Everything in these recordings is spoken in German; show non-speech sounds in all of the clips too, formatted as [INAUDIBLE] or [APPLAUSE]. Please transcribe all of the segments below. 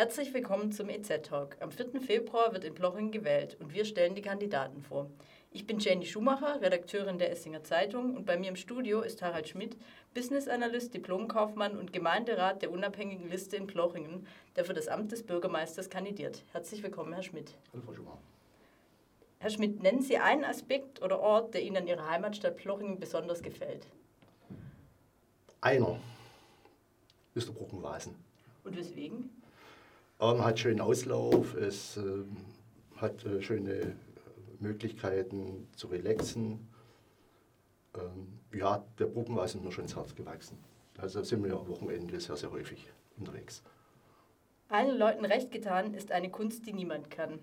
Herzlich willkommen zum EZ-Talk. Am 4. Februar wird in Ploching gewählt und wir stellen die Kandidaten vor. Ich bin Jenny Schumacher, Redakteurin der Essinger Zeitung und bei mir im Studio ist Harald Schmidt, Business Analyst, Diplomkaufmann und Gemeinderat der unabhängigen Liste in Plochingen, der für das Amt des Bürgermeisters kandidiert. Herzlich willkommen, Herr Schmidt. Hallo, Frau Schumacher. Herr Schmidt, nennen Sie einen Aspekt oder Ort, der Ihnen an Ihrer Heimatstadt Plochingen besonders gefällt. Einer ist der Brückenwasen. Und weswegen? Ähm, hat schönen Auslauf, es äh, hat äh, schöne Möglichkeiten zu relaxen. Ähm, ja, der Brückenwasen ist mir schon ins Herz gewachsen. Also sind wir am Wochenende sehr, sehr häufig unterwegs. Allen Leuten recht getan ist eine Kunst, die niemand kann.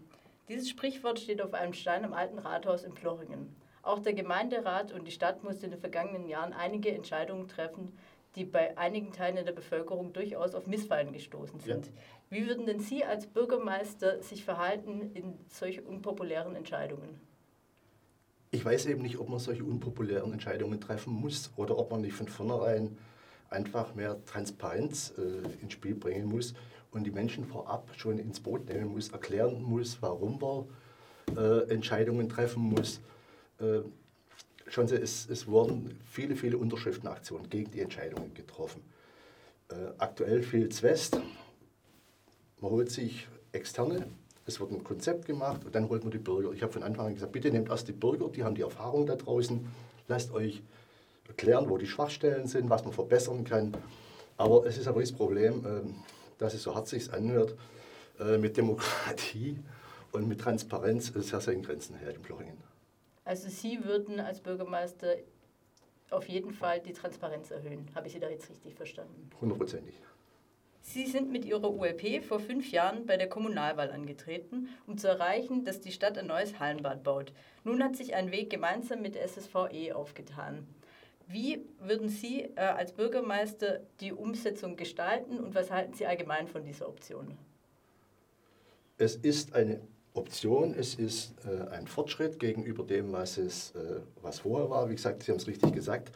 Dieses Sprichwort steht auf einem Stein am alten Rathaus in Plochingen. Auch der Gemeinderat und die Stadt mussten in den vergangenen Jahren einige Entscheidungen treffen, die bei einigen Teilen der Bevölkerung durchaus auf Missfallen gestoßen sind. Ja. Wie würden denn Sie als Bürgermeister sich verhalten in solch unpopulären Entscheidungen? Ich weiß eben nicht, ob man solche unpopulären Entscheidungen treffen muss oder ob man nicht von vornherein einfach mehr Transparenz äh, ins Spiel bringen muss und die Menschen vorab schon ins Boot nehmen muss, erklären muss, warum man äh, Entscheidungen treffen muss. Äh, schauen Sie, es, es wurden viele, viele Unterschriftenaktionen gegen die Entscheidungen getroffen. Äh, aktuell fehlt es West. Man holt sich Externe, es wird ein Konzept gemacht und dann holt man die Bürger. Ich habe von Anfang an gesagt, bitte nehmt erst die Bürger, die haben die Erfahrung da draußen, lasst euch erklären, wo die Schwachstellen sind, was man verbessern kann. Aber es ist aber das Problem, ähm, dass es so hart sich anhört, äh, mit Demokratie und mit Transparenz sehr, sehr in Grenzen hält in Plochingen. Also Sie würden als Bürgermeister auf jeden Fall die Transparenz erhöhen. Habe ich Sie da jetzt richtig verstanden? Hundertprozentig. Sie sind mit Ihrer ULP vor fünf Jahren bei der Kommunalwahl angetreten, um zu erreichen, dass die Stadt ein neues Hallenbad baut. Nun hat sich ein Weg gemeinsam mit SSVE aufgetan. Wie würden Sie äh, als Bürgermeister die Umsetzung gestalten und was halten Sie allgemein von dieser Option? Es ist eine Option, es ist äh, ein Fortschritt gegenüber dem, was, es, äh, was vorher war. Wie gesagt, Sie haben es richtig gesagt,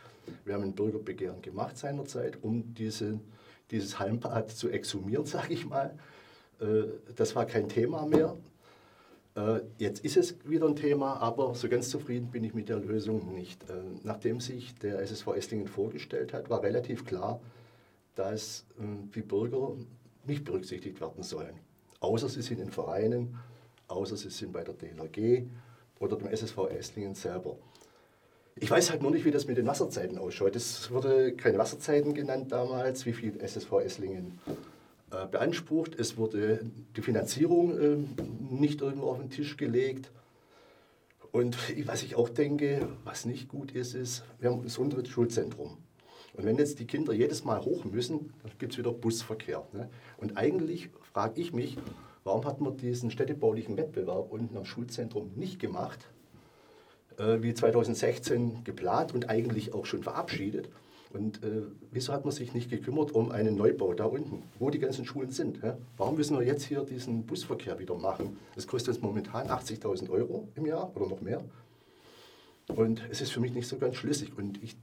wir haben ein Bürgerbegehren gemacht seinerzeit, um diese, dieses Halmbad zu exhumieren, [LAUGHS] sage ich mal. Äh, das war kein Thema mehr. Äh, jetzt ist es wieder ein Thema, aber so ganz zufrieden bin ich mit der Lösung nicht. Äh, nachdem sich der SSV Esslingen vorgestellt hat, war relativ klar, dass äh, die Bürger nicht berücksichtigt werden sollen. Außer sie sind in Vereinen, außer sie sind bei der DLRG oder dem SSV Esslingen selber. Ich weiß halt nur nicht, wie das mit den Wasserzeiten ausschaut. Es wurde keine Wasserzeiten genannt damals, wie viel SSV Esslingen äh, beansprucht. Es wurde die Finanzierung äh, nicht irgendwo auf den Tisch gelegt. Und was ich auch denke, was nicht gut ist, ist, wir haben das Unterrichtsschulzentrum. Und wenn jetzt die Kinder jedes Mal hoch müssen, dann gibt es wieder Busverkehr. Ne? Und eigentlich frage ich mich, warum hat man diesen städtebaulichen Wettbewerb unten am Schulzentrum nicht gemacht, äh, wie 2016 geplant und eigentlich auch schon verabschiedet? Und äh, wieso hat man sich nicht gekümmert um einen Neubau da unten, wo die ganzen Schulen sind? Ja? Warum müssen wir jetzt hier diesen Busverkehr wieder machen? Das kostet uns momentan 80.000 Euro im Jahr oder noch mehr. Und es ist für mich nicht so ganz schlüssig. Und ich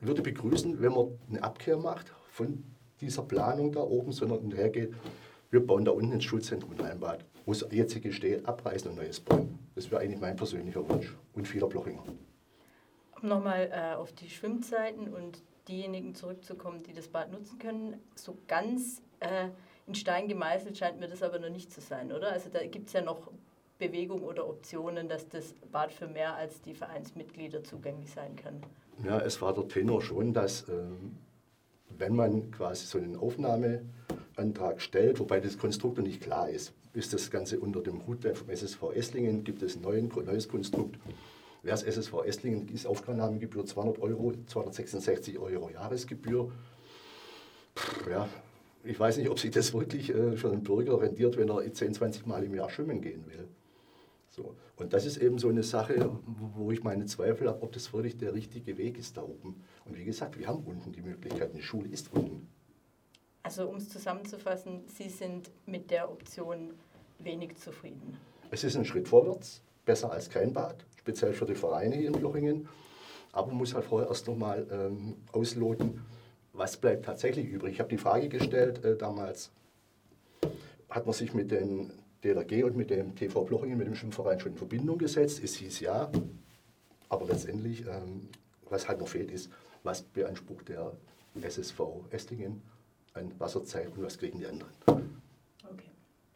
würde begrüßen, wenn man eine Abkehr macht von dieser Planung da oben, sondern hergeht, wir bauen da unten ins Schulzentrum ein Heimbad, wo es jetzige steht, abreißen und neues bauen. Das wäre eigentlich mein persönlicher Wunsch und vieler Blochinger um nochmal äh, auf die Schwimmzeiten und diejenigen zurückzukommen, die das Bad nutzen können, so ganz äh, in Stein gemeißelt scheint mir das aber noch nicht zu sein, oder? Also da gibt es ja noch Bewegung oder Optionen, dass das Bad für mehr als die Vereinsmitglieder zugänglich sein kann. Ja, es war der Tenor schon, dass äh, wenn man quasi so einen Aufnahmeantrag stellt, wobei das Konstrukt noch nicht klar ist, ist das Ganze unter dem Hut vom SSV Esslingen, gibt es ein neues Konstrukt Wer das SSV Esslingen ist Aufnahmegebühr 200 Euro, 266 Euro Jahresgebühr. Pff, ja, ich weiß nicht, ob sich das wirklich äh, für einen Bürger rendiert, wenn er 10, 20 Mal im Jahr schwimmen gehen will. So. Und das ist eben so eine Sache, wo ich meine Zweifel habe, ob das wirklich der richtige Weg ist da oben. Und wie gesagt, wir haben unten die Möglichkeit, eine Schule ist unten. Also um es zusammenzufassen, Sie sind mit der Option wenig zufrieden. Es ist ein Schritt vorwärts, besser als kein Bad speziell für die Vereine hier in Blochingen. Aber man muss halt vorher erst nochmal ähm, ausloten, was bleibt tatsächlich übrig. Ich habe die Frage gestellt äh, damals hat man sich mit den DLRG und mit dem TV Blochingen, mit dem Schwimmverein schon in Verbindung gesetzt. Es hieß ja, aber letztendlich, ähm, was halt noch fehlt, ist, was beansprucht der SSV Estingen an Wasserzeit und was kriegen die anderen. Okay.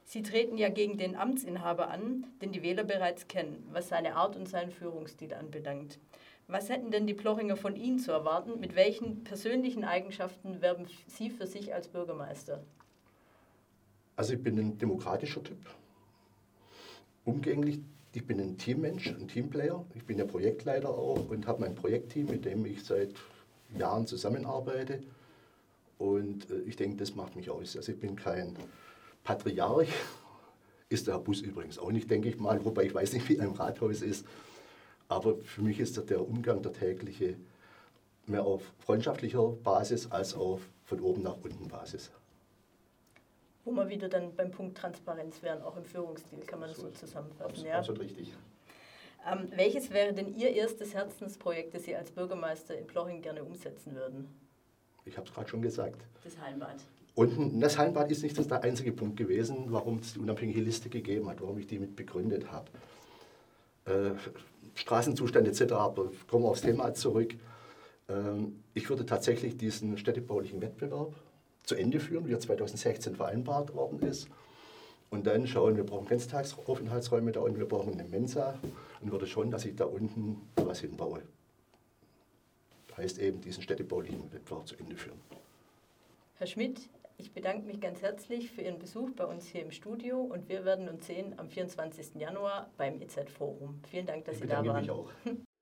Sie treten ja gegen den Amtsinhaber an, den die Wähler bereits kennen, was seine Art und seinen Führungsstil anbelangt. Was hätten denn die Plochinger von Ihnen zu erwarten? Mit welchen persönlichen Eigenschaften werben Sie für sich als Bürgermeister? Also ich bin ein demokratischer Typ, umgänglich. Ich bin ein Teammensch, ein Teamplayer. Ich bin ja Projektleiter auch und habe mein Projektteam, mit dem ich seit Jahren zusammenarbeite. Und äh, ich denke, das macht mich aus. Also ich bin kein Patriarch, [LAUGHS] ist der Herr Bus übrigens auch nicht, denke ich mal, wobei ich weiß nicht, wie er im Rathaus ist. Aber für mich ist der Umgang, der tägliche, mehr auf freundschaftlicher Basis als auf von oben nach unten Basis. Wo wir wieder dann beim Punkt Transparenz wären, auch im Führungsstil, kann man das so zusammenfassen. Absolut, ja. absolut richtig. Ähm, welches wäre denn Ihr erstes Herzensprojekt, das Sie als Bürgermeister in Ploching gerne umsetzen würden? Ich habe es gerade schon gesagt. Das Hallenbad. Und das Hallenbad ist nicht der einzige Punkt gewesen, warum es die unabhängige Liste gegeben hat, warum ich die mit begründet habe. Äh, Straßenzustand etc., aber kommen wir aufs Thema zurück. Ähm, ich würde tatsächlich diesen städtebaulichen Wettbewerb zu Ende führen, wie er 2016 vereinbart worden ist. Und dann schauen, wir brauchen Ganztagsaufenthaltsräume da unten, wir brauchen eine Mensa und würde schon, dass ich da unten was hinbaue. Heißt eben, diesen städtebaulichen Wettbewerb zu Ende führen. Herr Schmidt, ich bedanke mich ganz herzlich für Ihren Besuch bei uns hier im Studio und wir werden uns sehen am 24. Januar beim EZ-Forum. Vielen Dank, dass ich Sie da waren. Mich auch. [LAUGHS]